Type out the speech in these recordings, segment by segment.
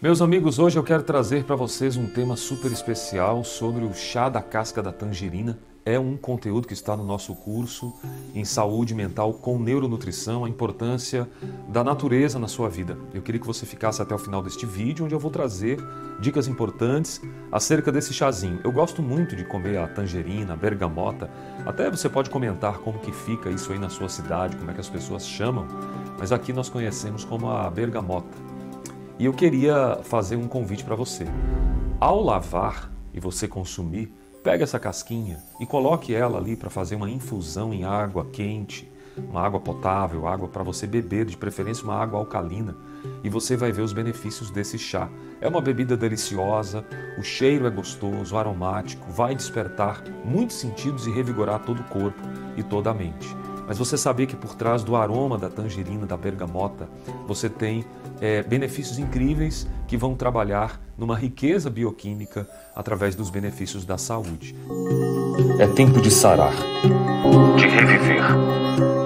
Meus amigos, hoje eu quero trazer para vocês um tema super especial sobre o chá da casca da tangerina. É um conteúdo que está no nosso curso em saúde mental com neuronutrição, a importância da natureza na sua vida. Eu queria que você ficasse até o final deste vídeo, onde eu vou trazer dicas importantes acerca desse chazinho. Eu gosto muito de comer a tangerina, a bergamota. Até você pode comentar como que fica isso aí na sua cidade, como é que as pessoas chamam. Mas aqui nós conhecemos como a bergamota. E eu queria fazer um convite para você. Ao lavar e você consumir, pegue essa casquinha e coloque ela ali para fazer uma infusão em água quente, uma água potável, água para você beber, de preferência uma água alcalina, e você vai ver os benefícios desse chá. É uma bebida deliciosa, o cheiro é gostoso, aromático, vai despertar muitos sentidos e revigorar todo o corpo e toda a mente. Mas você sabia que por trás do aroma da tangerina, da bergamota, você tem é, benefícios incríveis que vão trabalhar numa riqueza bioquímica através dos benefícios da saúde. É tempo de sarar, de reviver.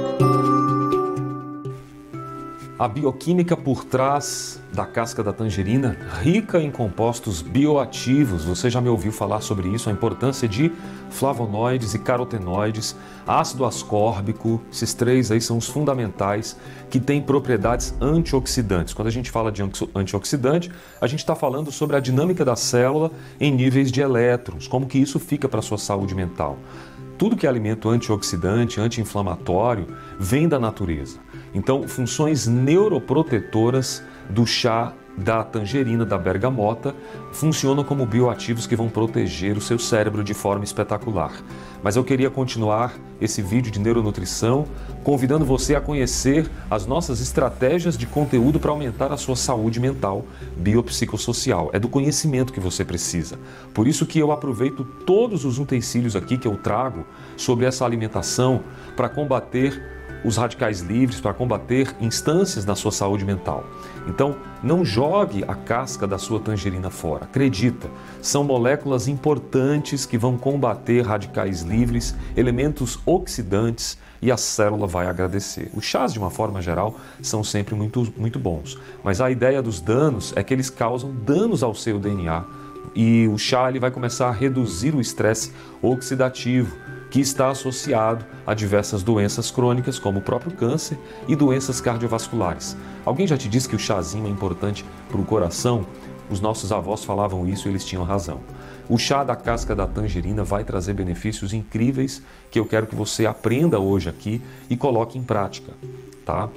A bioquímica por trás da casca da tangerina, rica em compostos bioativos. Você já me ouviu falar sobre isso, a importância de flavonoides e carotenoides, ácido ascórbico, esses três aí são os fundamentais que têm propriedades antioxidantes. Quando a gente fala de antioxidante, a gente está falando sobre a dinâmica da célula em níveis de elétrons, como que isso fica para a sua saúde mental. Tudo que é alimento antioxidante, anti-inflamatório, vem da natureza. Então, funções neuroprotetoras do chá da tangerina, da bergamota, funcionam como bioativos que vão proteger o seu cérebro de forma espetacular. Mas eu queria continuar esse vídeo de neuronutrição, convidando você a conhecer as nossas estratégias de conteúdo para aumentar a sua saúde mental, biopsicossocial. É do conhecimento que você precisa. Por isso que eu aproveito todos os utensílios aqui que eu trago sobre essa alimentação para combater os radicais livres para combater instâncias na sua saúde mental. Então, não jogue a casca da sua tangerina fora. Acredita, são moléculas importantes que vão combater radicais livres, elementos oxidantes e a célula vai agradecer. Os chás, de uma forma geral, são sempre muito, muito bons, mas a ideia dos danos é que eles causam danos ao seu DNA e o chá ele vai começar a reduzir o estresse oxidativo que está associado a diversas doenças crônicas, como o próprio câncer e doenças cardiovasculares. Alguém já te disse que o chazinho é importante para o coração? Os nossos avós falavam isso e eles tinham razão. O chá da casca da tangerina vai trazer benefícios incríveis que eu quero que você aprenda hoje aqui e coloque em prática, tá?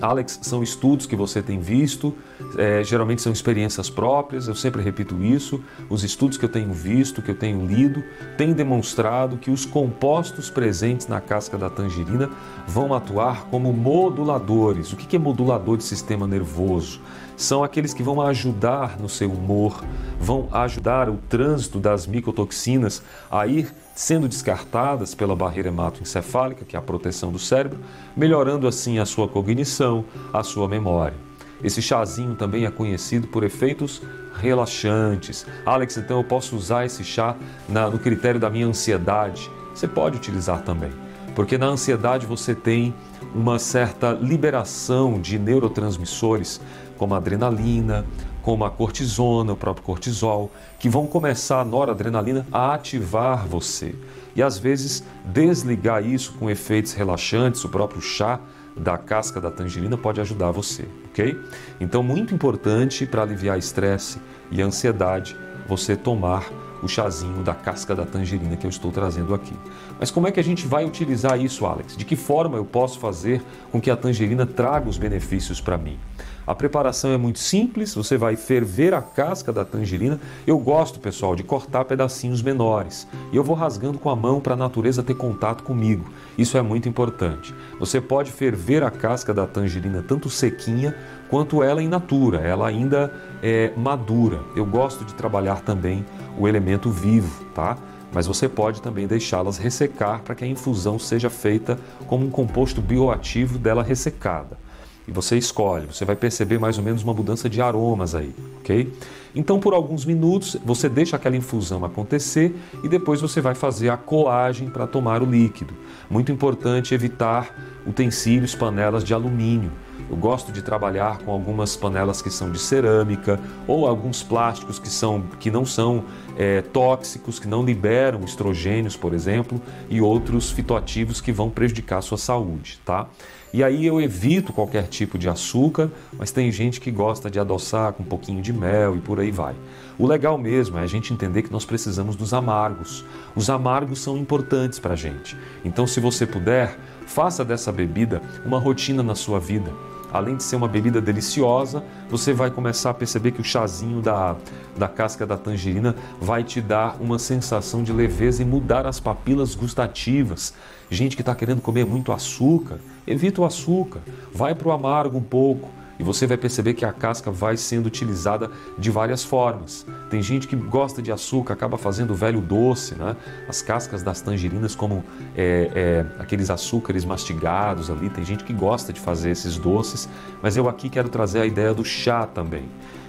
Alex, são estudos que você tem visto, é, geralmente são experiências próprias, eu sempre repito isso. Os estudos que eu tenho visto, que eu tenho lido, têm demonstrado que os compostos presentes na casca da tangerina vão atuar como moduladores. O que é modulador de sistema nervoso? São aqueles que vão ajudar no seu humor, vão ajudar o trânsito das micotoxinas a ir sendo descartadas pela barreira hematoencefálica, que é a proteção do cérebro, melhorando assim a sua cognição, a sua memória. Esse chazinho também é conhecido por efeitos relaxantes. Alex, então eu posso usar esse chá na, no critério da minha ansiedade? Você pode utilizar também, porque na ansiedade você tem uma certa liberação de neurotransmissores como a adrenalina, como a cortisona, o próprio cortisol, que vão começar a noradrenalina a ativar você. E às vezes desligar isso com efeitos relaxantes, o próprio chá da casca da tangerina pode ajudar você, ok? Então, muito importante para aliviar estresse e ansiedade, você tomar o chazinho da casca da tangerina que eu estou trazendo aqui. Mas como é que a gente vai utilizar isso, Alex? De que forma eu posso fazer com que a tangerina traga os benefícios para mim? A preparação é muito simples, você vai ferver a casca da tangerina. Eu gosto, pessoal, de cortar pedacinhos menores. E eu vou rasgando com a mão para a natureza ter contato comigo. Isso é muito importante. Você pode ferver a casca da tangerina tanto sequinha quanto ela in natura, ela ainda é madura. Eu gosto de trabalhar também o elemento vivo, tá? Mas você pode também deixá-las ressecar para que a infusão seja feita como um composto bioativo dela ressecada e você escolhe, você vai perceber mais ou menos uma mudança de aromas aí, ok? Então, por alguns minutos, você deixa aquela infusão acontecer e depois você vai fazer a coagem para tomar o líquido. Muito importante evitar utensílios, panelas de alumínio. Eu gosto de trabalhar com algumas panelas que são de cerâmica ou alguns plásticos que, são, que não são é, tóxicos, que não liberam estrogênios, por exemplo, e outros fitoativos que vão prejudicar a sua saúde, tá? E aí eu evito qualquer tipo de açúcar, mas tem gente que gosta de adoçar com um pouquinho de mel e por aí vai. O legal mesmo é a gente entender que nós precisamos dos amargos. Os amargos são importantes para a gente. Então, se você puder, faça dessa bebida uma rotina na sua vida. Além de ser uma bebida deliciosa, você vai começar a perceber que o chazinho da, da casca da tangerina vai te dar uma sensação de leveza e mudar as papilas gustativas. Gente que está querendo comer muito açúcar, evita o açúcar, vai para o amargo um pouco e você vai perceber que a casca vai sendo utilizada de várias formas. Tem gente que gosta de açúcar, acaba fazendo velho doce, né? As cascas das tangerinas, como é, é, aqueles açúcares mastigados ali. Tem gente que gosta de fazer esses doces, mas eu aqui quero trazer a ideia do chá também.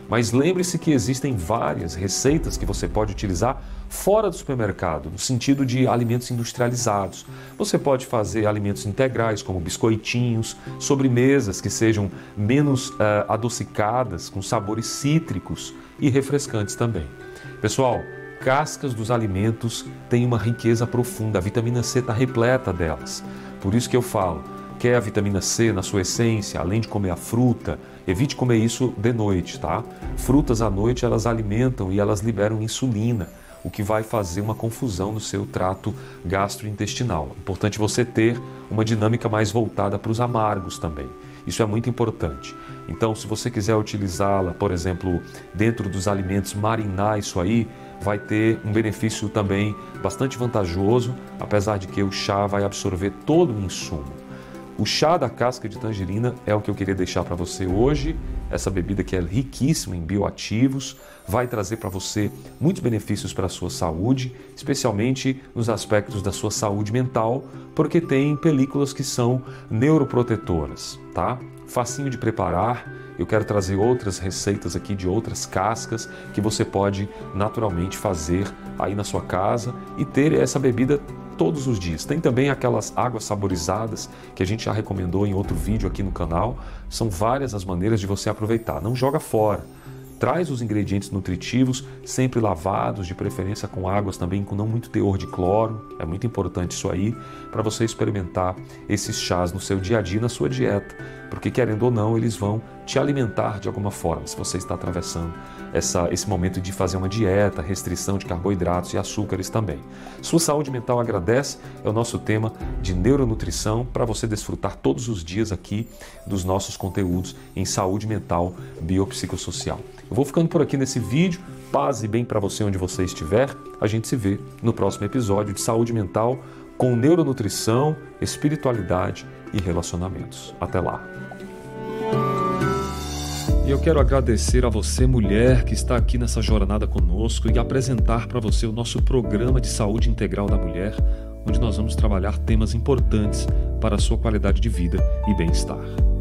Mas lembre-se que existem várias receitas que você pode utilizar fora do supermercado, no sentido de alimentos industrializados. Você pode fazer alimentos integrais, como biscoitinhos, sobremesas que sejam menos uh, adocicadas, com sabores cítricos e refrescantes também. Pessoal, cascas dos alimentos têm uma riqueza profunda, a vitamina C está repleta delas. Por isso que eu falo, quer a vitamina C na sua essência, além de comer a fruta, evite comer isso de noite, tá? Frutas à noite elas alimentam e elas liberam insulina, o que vai fazer uma confusão no seu trato gastrointestinal. Importante você ter uma dinâmica mais voltada para os amargos também. Isso é muito importante. Então, se você quiser utilizá-la, por exemplo, dentro dos alimentos, marinar isso aí, vai ter um benefício também bastante vantajoso, apesar de que o chá vai absorver todo o insumo. O chá da casca de tangerina é o que eu queria deixar para você hoje. Essa bebida que é riquíssima em bioativos, vai trazer para você muitos benefícios para a sua saúde, especialmente nos aspectos da sua saúde mental, porque tem películas que são neuroprotetoras, tá? Facinho de preparar. Eu quero trazer outras receitas aqui de outras cascas que você pode naturalmente fazer aí na sua casa e ter essa bebida todos os dias. Tem também aquelas águas saborizadas que a gente já recomendou em outro vídeo aqui no canal. São várias as maneiras de você aproveitar. Não joga fora. Traz os ingredientes nutritivos, sempre lavados, de preferência com águas também com não muito teor de cloro. É muito importante isso aí para você experimentar esses chás no seu dia a dia, na sua dieta, porque querendo ou não, eles vão te alimentar de alguma forma se você está atravessando essa, esse momento de fazer uma dieta, restrição de carboidratos e açúcares também. Sua saúde mental agradece é o nosso tema de neuronutrição para você desfrutar todos os dias aqui dos nossos conteúdos em saúde mental biopsicossocial. Eu vou ficando por aqui nesse vídeo. Paz e bem para você onde você estiver. A gente se vê no próximo episódio de Saúde Mental com neuronutrição, espiritualidade e relacionamentos. Até lá. E eu quero agradecer a você, mulher, que está aqui nessa jornada conosco e apresentar para você o nosso programa de saúde integral da mulher, onde nós vamos trabalhar temas importantes para a sua qualidade de vida e bem-estar.